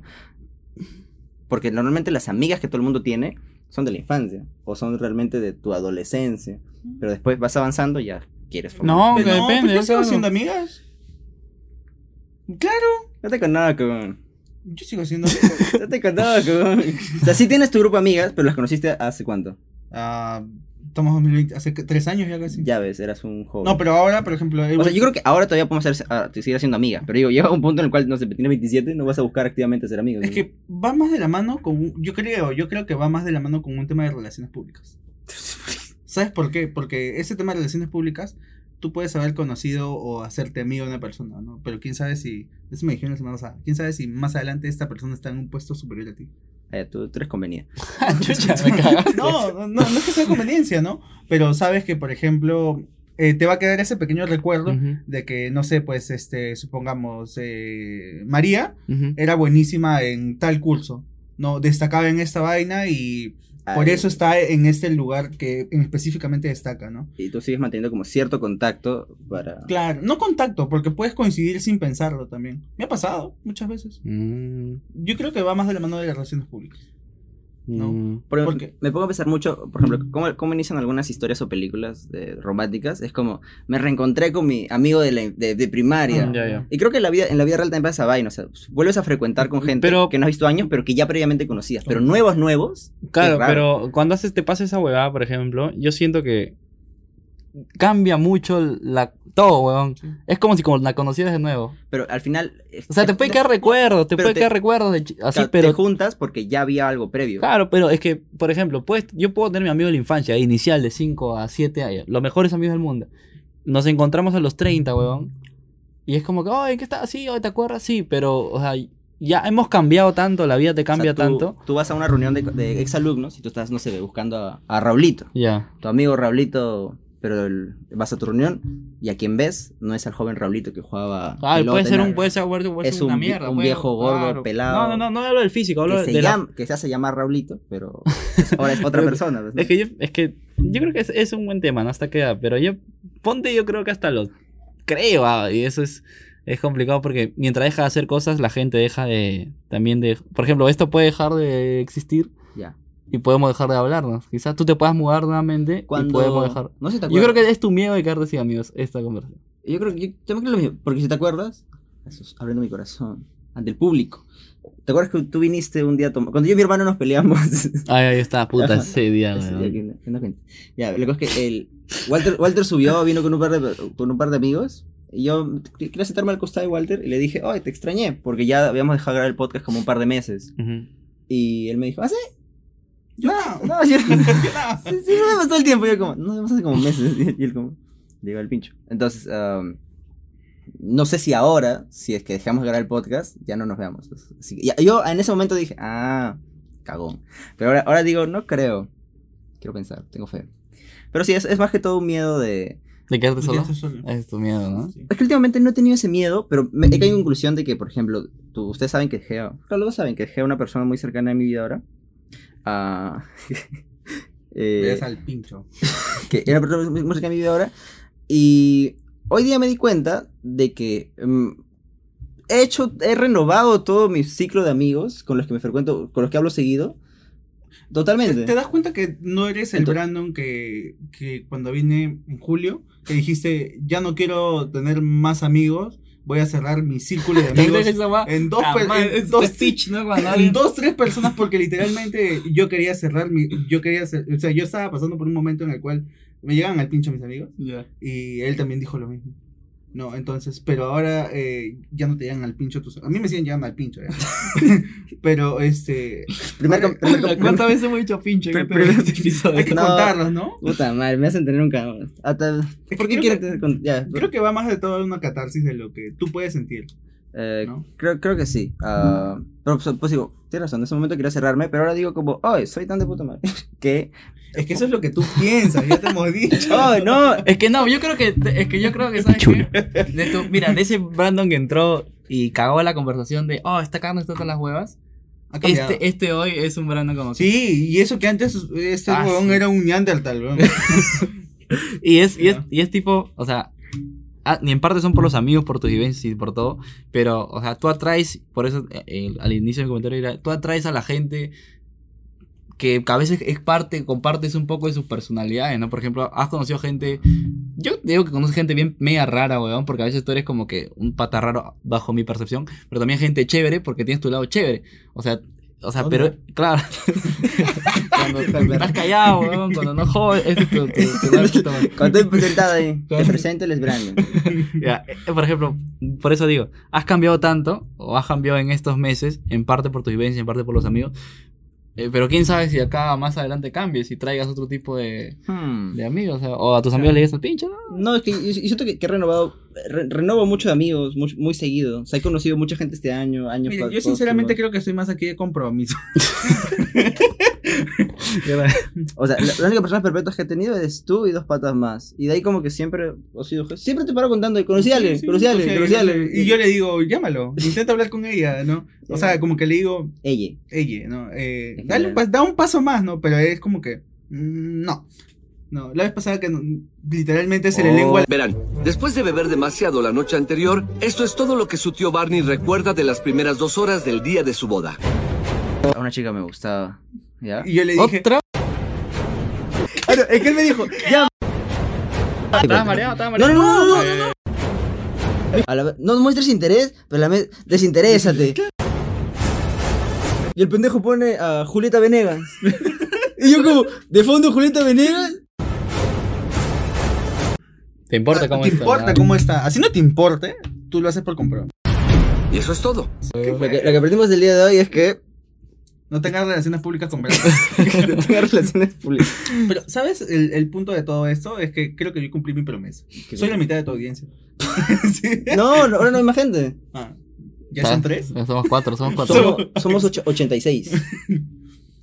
Porque normalmente las amigas que todo el mundo tiene son de la infancia o son realmente de tu adolescencia. Pero después vas avanzando y ya quieres formar. No, no, depende. ¿Por qué siendo amigas? Claro. No te con nada con. Yo sigo siendo no te con nada con. O sea, sí tienes tu grupo de amigas, pero las conociste hace cuánto? Uh, estamos 2020, hace tres años ya casi. Ya ves, eras un joven. No, pero ahora, por ejemplo. O sea, yo creo que ahora todavía podemos ser, uh, seguir siendo amigas. Pero digo, [laughs] llega un punto en el cual, no sé, tiene 27, no vas a buscar activamente ser amigos. Es que va más de la mano con. Yo creo, yo creo que va más de la mano con un tema de relaciones públicas. [laughs] ¿Sabes por qué? Porque ese tema de relaciones públicas tú puedes haber conocido o hacerte amigo de una persona, ¿no? Pero quién sabe si, eso me dijeron la semana pasada, quién sabe si más adelante esta persona está en un puesto superior a ti. Eh, tú, eres conveniente. [laughs] [laughs] no, no, no es que sea conveniencia, ¿no? Pero sabes que, por ejemplo, eh, te va a quedar ese pequeño recuerdo de que, no sé, pues, este, supongamos, eh, María era buenísima en tal curso, ¿no? Destacaba en esta vaina y por eso está en este lugar que específicamente destaca, ¿no? Y tú sigues manteniendo como cierto contacto para... Claro, no contacto, porque puedes coincidir sin pensarlo también. Me ha pasado muchas veces. Mm. Yo creo que va más de la mano de las relaciones públicas. ¿No? Mm. Porque me pongo a pensar mucho, por ejemplo, cómo, cómo inician algunas historias o películas románticas. Es como, me reencontré con mi amigo de, de, primaria. Mm, y creo que en la, vida, en la vida real también pasa vaina. O sea, vuelves a frecuentar con gente que no has visto años, pero que ya previamente conocías. Pero nuevos, nuevos. Claro, pero cuando haces, te pasa esa huevada, por ejemplo, yo siento que cambia mucho la, todo, weón. Es como si como la conocieras de nuevo. Pero al final. O sea, te puede quedar recuerdo, te puede quedar recuerdo de, así, pero. Te juntas porque ya había algo previo. Claro, pero es que, por ejemplo, pues, yo puedo tener mi amigo de la infancia, inicial, de 5 a 7 años, los mejores amigos del mundo. Nos encontramos a los 30, weón. Y es como que, ay, ¿qué está así? ¿Te acuerdas? Sí, pero, o sea, ya hemos cambiado tanto, la vida te cambia tanto. Tú vas a una reunión de, de exalumnos y tú estás, no sé, buscando a, a Raulito. Ya. Tu amigo Raulito pero vas a tu reunión y a quien ves no es al joven Raulito que jugaba. Ah, puede ser un, puede ser, es una un, mierda. Un viejo gordo, pelado. No, no, no, no hablo del físico, hablo que de. Se que se hace llamar Raulito, pero [laughs] ahora es otra persona. ¿no? Es que yo, es que yo creo que es, es, un buen tema, ¿no? Hasta queda, pero yo, ponte yo creo que hasta los. Creo, ah, y eso es. Es complicado porque mientras deja de hacer cosas, la gente deja de. También de. Por ejemplo, esto puede dejar de existir. Ya y podemos dejar de hablarnos. Quizás tú te puedas mudar nuevamente Cuando... y podemos dejar. No sé te Yo creo que es tu miedo de quedarte sin amigos esta conversación. Yo creo que yo también creo lo mismo, porque si te acuerdas, abriendo mi corazón. ante el público. ¿Te acuerdas que tú viniste un día a tomar? Cuando yo y mi hermano nos peleamos. [laughs] Ay, ahí está, puta, ese día, cuento. Ya, lo que es que el Walter, Walter subió, vino con un par de con un par de amigos. Y yo quería sentarme al costado de Walter y le dije, ay, te extrañé, porque ya habíamos dejado de grabar el podcast como un par de meses. Ujú. Y él me dijo, ¿ah, sí? Yo No, [laughs] no. no, yo no. Sí, sí, no vemos todo el tiempo. Y yo como, no vemos hace como meses. [laughs] Y él como, llegó el pincho. Entonces, am, no sé si ahora, si es que dejamos de grabar el podcast, ya no nos veamos. Así que- ya- yo en ese momento dije, ah, cagón. Pero ahora, ahora digo, no creo. Quiero pensar, tengo fe. Pero sí, es, es más que todo un miedo de... ¿De quedarte solo? Solo. Es tu miedo, ¿no? Sí. Es que últimamente no he tenido ese miedo, pero me he caído en conclusión de que, por ejemplo, tú- ustedes saben que Gea, claro, todos saben que Gea es una persona muy cercana a mi vida ahora. Ah, [laughs] eh, al pincho. [laughs] que era una persona muy muy cercana a mi vida ahora. Y hoy día me di cuenta de que mm, he hecho, he renovado todo mi ciclo de amigos con los que me frecuento, con los que hablo seguido. Totalmente. ¿Te, te das cuenta que no eres el Entonces- Brandon que, que cuando vine en julio, que dijiste, ya no quiero tener más amigos, voy a cerrar mi círculo de [laughs] amigos en dos, en dos. Cuando en dos, tres personas porque literalmente yo quería cerrar mi, yo quería o sea, yo estaba pasando por un momento en el cual me llegan al pincho mis amigos y él también dijo lo mismo. No, entonces, pero ahora eh, ya no te llegan al pincho tus, a mí me siguen llegando al pincho, ya. [laughs] pero este, Primer ¿Cuántas veces hemos dicho pinche en este- [laughs] episodio? hay que No. contarlos, ¿no? Puta madre, me hacen tener un cabrón. Hasta- ¿Por qué que- tener ya, Creo que va más de todo una catarsis de lo que tú puedes sentir. Eh, ¿no? creo, creo que sí. Ah, pero pues, pues digo, tienes razón, en ese momento quería cerrarme, pero ahora digo como, ay, soy tan de puta madre. [laughs] que, Es que eso es lo que tú piensas, ya te hemos dicho. [laughs] ay, no. Es que no, yo creo que, es que yo creo que, ¿sabes qué? De tu- mira, de ese Brandon que entró y cagó la conversación de, oh, esta carne está en las huevas. Este, este hoy es un Brandon como que- Sí, y eso que antes este Ah, huevón sí. era un Neandertal, weón. [laughs] Y es, y es, y es tipo, o sea, ah, ni en parte son por los amigos, por tus vivencias y por todo, pero, o sea, tú atraes, por eso eh, eh, al inicio del comentario era, tú atraes a la gente que a veces es parte, compartes un poco de sus personalidades, ¿no? Por ejemplo, has conocido gente, yo digo que conoces gente bien mega rara, weón, porque a veces tú eres como que un pata raro bajo mi percepción, pero también gente chévere porque tienes tu lado chévere, o sea... O sea, ¿Dónde? pero, claro, [laughs] cuando, cuando [laughs] estás callado, weón, cuando no jodes, es tu, tu, tu. [laughs] Cuando estoy sentado ahí, [laughs] te presento el Brandon. Ya, eh, por ejemplo, por eso digo, has cambiado tanto, o has cambiado en estos meses, en parte por tu vivencia, en parte por los amigos, eh, pero quién sabe si acá más adelante cambies y traigas otro tipo de, Hmm. de amigos, o, sea, o a tus amigos le digas al pincho, ¿no? No, es que yo, siento que, que he renovado, re- renovo mucho de amigos, muy, muy seguido. O sea, he conocido mucha gente este año, años Mira, yo sinceramente creo que estoy más aquí de compromiso. [laughs] O sea, la, la única persona perpetua que he tenido es tú y dos patas más. Y de ahí como que siempre he sido... Siempre te paro contando, conocí a alguien, Sí, sí, conocí a o alguien, sea, conocí a alguien. Y yo le digo, llámalo, [laughs] intenta hablar con ella, ¿no? O sea, como que le digo, Ella. ella, ¿no? Eh, dale, general. pues, da un paso más, ¿no? Pero es como que, mm, no. No, la vez pasada que no- literalmente se le Oh. lengua Verán, después de beber demasiado la noche anterior, esto es todo lo que su tío Barney recuerda de las primeras dos horas del día de su boda. A una chica me gustaba. ¿Ya? y yo le dije, ¿Otra? Ah, no, es que él me dijo, ya. Estaba mareado, estaba No, mareado. no, no, no, no, no. A la no muestres interés, pero la vez desinterésate. Y el pendejo pone a Julieta Venegas. [laughs] y yo como, de fondo Julieta Venegas. ¿Te importa "Ah, cómo ¿te está? importa Ah, cómo está? Así no te importe, tú lo haces por compromiso. Y eso es todo. Lo que aprendimos del día de hoy es que No tengas relaciones públicas con Brandon. no tengas relaciones públicas. Pero, ¿sabes? El, el punto de todo esto es que creo que yo cumplí mi promesa. Soy la mitad de tu audiencia. [laughs] Sí. No, no, ahora no hay más gente. Ah, ¿Ya son tres? ya Somos cuatro, somos cuatro. Somos, somos ocho- 86. [laughs]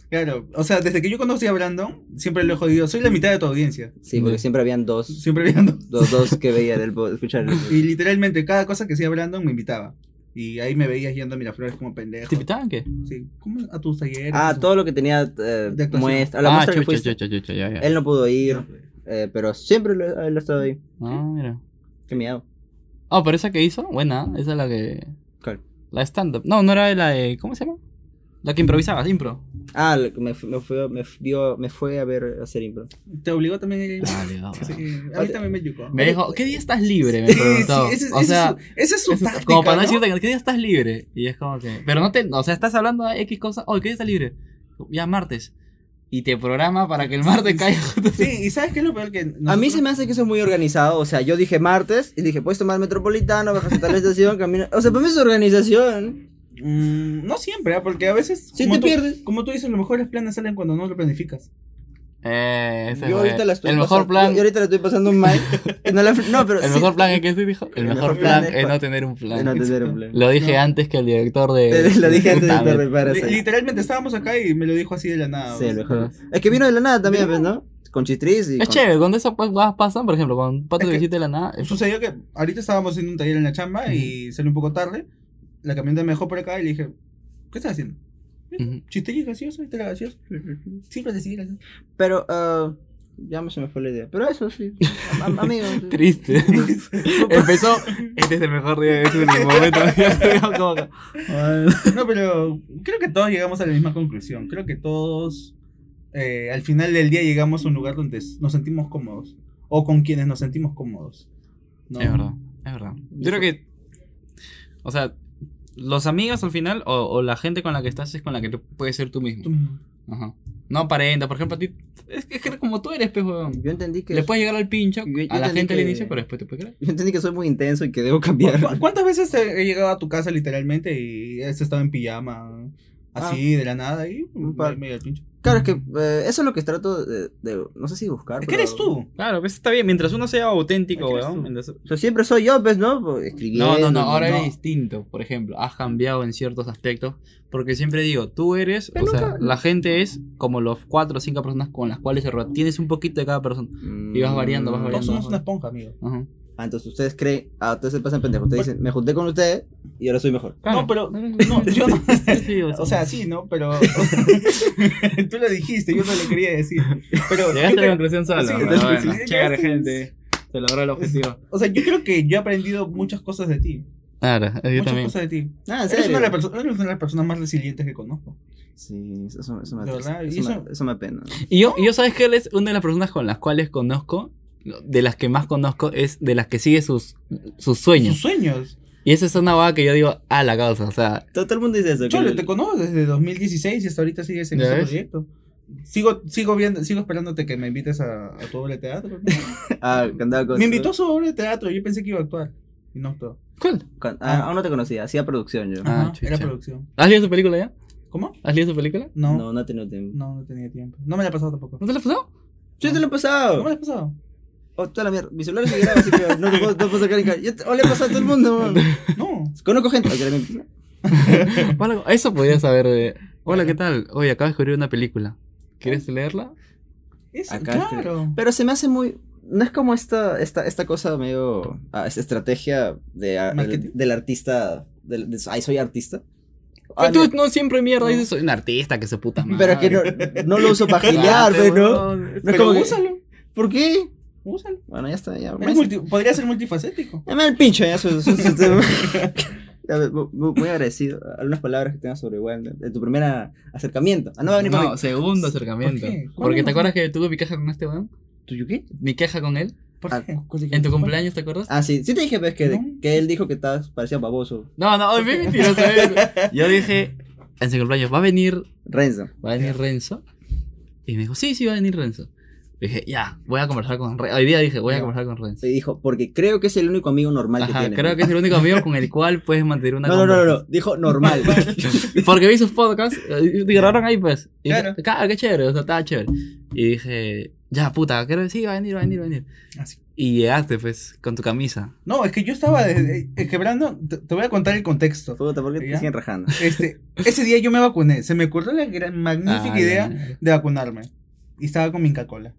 Claro, o sea, desde que yo conocí a Brandon, siempre lo he jodido. Soy la mitad de tu audiencia. Sí, porque siempre habían dos, Siempre viendo. dos, dos que veían [laughs] el po- escuchar el Y literalmente, cada cosa que hacía Brandon me invitaba. Y ahí me veías yendo a Miraflores como pendejo. ¿Te invitaban qué? Sí, ¿cómo a tus talleres? Ah, todo lo que tenía eh, De muestra, a la ah, muestra que chucha, fuiste. chucha, chucha, ya, ya. Él no pudo ir, No, eh, pero siempre lo, él ha estado ahí. Ah, mira. Qué miedo. Oh, pero esa que hizo, buena, esa es la que... ¿Cuál? La stand-up. No, no era la de... ¿Cómo se llama? La que improvisabas, impro. Ah, me, me, fue, me, dio- me fue a ver a hacer impro. ¿Te obligó también ella? Dale, vamos. Sí, a mí también me yucó. Me dijo, ¿qué día estás libre? Me preguntó. sí, ese, o ese sea, es su, esa es su táctica, como para no decirte, ¿qué día estás libre? Y es como que. Pero no te. O sea, estás hablando de X cosas. Oh, ¿qué día estás libre? Ya martes. Y te programa para que el martes caiga. Sí, y ¿sabes qué es lo peor? Que A mí nosotros- se me hace que eso es muy organizado. O sea, yo dije martes y dije, puedes tomar el metropolitano, bajas [laughs] a tal estación, camina. O sea, para mí es organización. Mm, no siempre, ¿ah? porque a veces... Si como te tú- pierdes. Como tú dices, los mejores planes salen cuando no lo planificas. Eh, Yo ahorita la estoy el mejor pasando- plan. Yo ahorita la estoy pasando mal. [laughs] No, la- no, pero El sí- mejor plan es que sí dijo. El, mejor, plan, es no tener un plan. de no tener un plan. Lo dije No. antes que el director de. [laughs] Lo dije antes de para Li- Literalmente estábamos acá y me lo dijo así de la nada. Sí, el mejor. Es que vino de la nada también, pues, ¿no? Con chistris y. Es con- chévere, cuando esas cosas pasan, por ejemplo, con Pato Es que visite la nada. es- Sucedió que ahorita estábamos haciendo un taller en la chamba y salí un poco tarde. La camioneta me dejó por acá y le dije, ¿qué estás haciendo? Ujú. Chiste gracioso, ¿viste gracioso? Siempre te gracioso. Pero, ah, ya me se me fue la idea. Pero eso sí. am- am- Amigos. [laughs] sí. Triste. [laughs] Empezó. Este es el mejor día de tu momento. [laughs] No, pero creo que todos llegamos a la misma conclusión. Creo que todos eh, al final del día llegamos a un lugar donde nos sentimos cómodos. O con quienes nos sentimos cómodos. ¿no? Es verdad, es verdad. Yo creo que. O sea, los amigos al final, o, o la gente con la que estás es con la que tú puedes ser tú Tú mismo. Ajá. No aparenta, por ejemplo, a ti. Es que, es que como tú eres, pues, weón. Yo entendí que. Le puedes llegar al pincho Yo- yo a la gente al inicio, pero después te puede creer. Yo entendí que soy muy intenso y que debo cambiar. ¿Cu- ¿Cuántas veces he he llegado a tu casa literalmente y has estado en pijama? Así, de la nada, y Un par. me, me dio el pincho. Claro, es que eh, eso es lo que trato de, de- No sé si buscar. Es que pero- eres tú. Claro, pues está bien. Mientras uno sea auténtico, ¿Qué eres weón. mientras- O sea, siempre soy yo, pues, ¿no? Pues, Escribiendo. No, no, no, ahora no. eres distinto, por ejemplo, has cambiado en ciertos aspectos, porque siempre digo, tú eres, Pero o sea, nunca- la gente es como los cuatro o cinco personas con las cuales se rodea, tienes un poquito de cada persona. Mm. Y vas variando, vas Todos variando. somos una esponja, amigo. Ajá. Ah, entonces ustedes creen. Ah, ustedes se pasan pendejos. Ustedes dicen, me junté con ustedes y ahora soy mejor. No, pero- No, yo no. [laughs] Sí, O sea, sí, ¿no? Pero. [laughs] [laughs] tú lo dijiste, yo no lo quería decir. Pero. Llegaste a la conclusión solo. Sí, bueno, sí, chévere, gente. Se logró el objetivo. O sea, yo creo que yo he aprendido muchas cosas de ti. Claro, yo muchas también. cosas de ti. Ah, Eres una, de las eres una de las personas más resilientes que conozco. Sí, eso, eso, me Eso, me, eso me apena. Y yo, y yo sabes que él es una de las personas con las cuales conozco, de las que más conozco, es de las que sigue sus, sus sueños. Sus sueños. Y esa es una vaga que yo digo, ah, la causa, o sea, Todo, todo el mundo dice eso. que Cholo, el- te conozco desde 2016 y hasta ahorita sigues en ¿Ya ese ves? proyecto. Sigo, sigo viendo, sigo esperándote que me invites a, a tu obra de teatro. [laughs] Ah, que me invitó a su obra de teatro, yo pensé que iba a actuar. Y no actuó. ¿cuál? con- ah, aún no te conocía, hacía producción yo. Ah, era producción. ¿Has leído su película ya? ¿Cómo? ¿Has leído su película? No, No, no, no he tenido tiempo. no, tenía tiempo. No me la he pasado tampoco. ¿No te la pasó? Sí, te lo he ¿No pasado. me la he pasado? Oh, toda la mierda. Mi celular se graba, así que no te puedo, no puedo sacar en cara. Yo te- oh, le he pasado a todo el mundo, man. No. Conozco gente. Mi- Hola, [laughs] eso podía saber de... Hola, ¿qué tal? Oye, acabo de descubrir una película. ¿Quieres leerla? Es, Acá este- claro. Pero se me hace muy. No es como esta, esta, esta cosa medio. Ah, esta estrategia de, ah, Marketing. del, artista. Del, de- ay, soy artista. Pero Ah, tú no, siempre mierda No. dices, soy un artista que se puta madre. pero es que no, no lo uso para [laughs] gilear, pues, ¿no? No es Pero como que- úsalo. ¿Por qué? Úsalo. Bueno, ya está, ya. Multi- podría ser multifacético. Ya me da el pincho, ya. [laughs] Ya, mu- mu- muy agradecido. Algunas palabras que tengas sobre Wanda. De tu primer acercamiento. Ah, no va a venir para No, mí. segundo acercamiento. ¿Por qué? ¿Cuándo Porque te fue? acuerdas que tuve mi queja con este weón. ¿Tuyo qué? Mi queja con él. ¿Por Ah, qué? ¿cuál de- En tu cumpleaños, ¿te acuerdas? Ah, sí. Sí te dije, pues, que, No. que él dijo que estabas, parecía baboso. No, no, es mentiroso. Yo dije, en su cumpleaños, va a venir, Renzo. va a venir Renzo. Y me dijo, sí, sí, va a venir Renzo. Dije, ya, voy a conversar con Renzo. Hoy día dije, voy a Ya. conversar con Renzo. Se dijo, porque creo que es el único amigo normal que Ajá, tiene. creo que es el único amigo con el [laughs] cual puedes mantener una No, no, no, no, no, conversación. dijo normal. [laughs] [laughs] Porque vi sus podcasts, y grabaron ahí, pues. Y dije, Claro. "Ca- qué chévere, o sea, estaba chévere. Y dije, ya, puta, creo que sí, va a venir, va a venir, va a venir. Así. Y llegaste, pues, con tu camisa. No, es que yo estaba eh, quebrando. Te, te voy a contar el contexto. Puta, ¿por qué te siguen rajando? Este, ese día yo me vacuné. Se me ocurrió la gran, magnífica Ah, idea de vacunarme. Y estaba con mi Cola.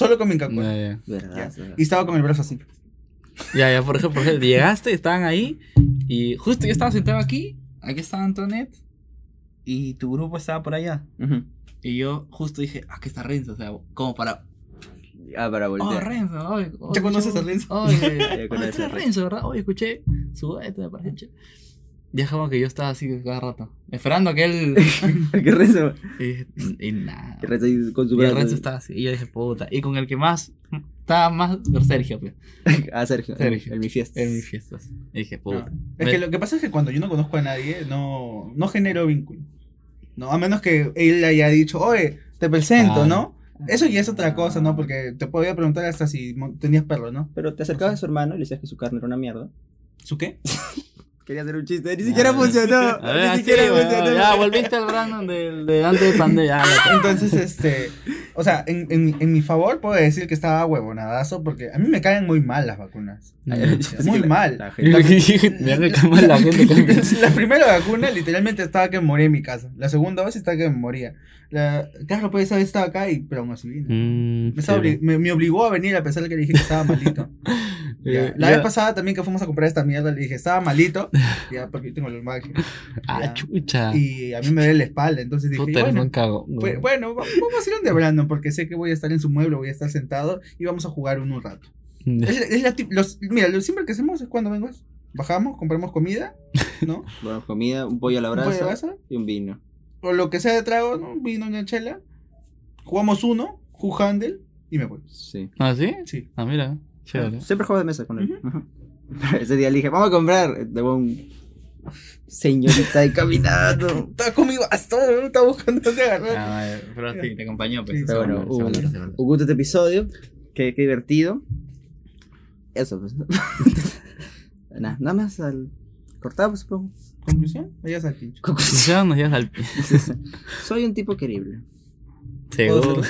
Solo con mi ya, ya. Verdad, Ya. Y estaba con el brazo así. Ya, ya, por ejemplo, por ejemplo, llegaste, estaban ahí y justo yo estaba sentado aquí, aquí estaba Antoinette y tu grupo estaba por allá. Ujú. Y yo justo dije, ah, que está Renzo, o sea, como para... Ah, para Oh, voltear. Renzo, oye, oye, [laughs] ¿Ya conoces escuché- a Renzo? Oye, es Renzo. Renzo, ¿verdad? Oye, escuché su parece chévere. Ya es como que yo estaba así cada rato. Esperando que él. [laughs] ¿Qué rezo? y, y nada. Que rezo con su Y el brazo. resto estaba así. Y yo dije, puta. Y con el que más. Estaba más. Sergio, pues. [laughs] Ah, Sergio. Sergio. En mi fiesta. En mis fiestas. Y dije, puta. No. Es que lo que pasa es que cuando yo no conozco a nadie, no, no genero vínculo. No, a menos que él haya dicho, oye, te presento, Claro. ¿no? Eso ya es otra cosa, ¿no? Porque te podía preguntar hasta si tenías perro, ¿no? Pero te acercabas a su hermano y le decías que su carne era una mierda. ¿Su qué? [laughs] Quería hacer un chiste, ni Ya, siquiera funcionó. A [laughs] ver, ni así, siquiera funcionó. Ya, volviste al Brandon de, de antes de pandemia. Entonces, este, o sea, en, en, en mi favor puedo decir que estaba huevonadazo porque a mí me caen muy mal las vacunas. Muy mal. [laughs] la primera vacuna literalmente estaba que me moría en mi casa. La segunda vez estaba que me moría. La, claro, pues vez estaba acá y pero aún así vino. Mm, Me, obligó a venir a pesar de que le dije que estaba malito. [laughs] Ya. La ya. vez pasada también que fuimos a comprar esta mierda le dije estaba malito. [laughs] Ya, porque yo tengo el lumbago. Ah, chucha. Y a mí me duele la espalda. Entonces dije, Puta, bueno, cago. pues, bueno, va- vamos a ir donde Brandon porque sé que voy a estar en su mueble, voy a estar sentado y vamos a jugar un, un rato. Es, la- es la tip- los, mira, lo siempre que hacemos es cuando vengo. Bajamos, compramos comida, ¿no? [laughs] Bueno, comida, un pollo a la Un pollo a la brasa brasa. y un vino. o lo que sea de trago, ¿no? Un Vino, una chela. Jugamos uno, Handle y me voy. Sí. ¿Ah, sí? Sí. Ah, mira. Chévere. Siempre juego de mesa con él. [laughs] Ese día le dije, vamos a comprar. De un señorita ahí caminando. [laughs] Estaba con mi bastón, estaba buscando dónde agarrar. Ah, pero sí, te acompañó. Pues, Sí, Pero bueno, un, valora. un gusto este episodio. Qué, qué divertido. Eso, pues. [laughs] nada, nada más al. Cortamos, supongo. Conclusión, ella al pincho. Ya nos llevas al [laughs] Soy un tipo querible. Seguro.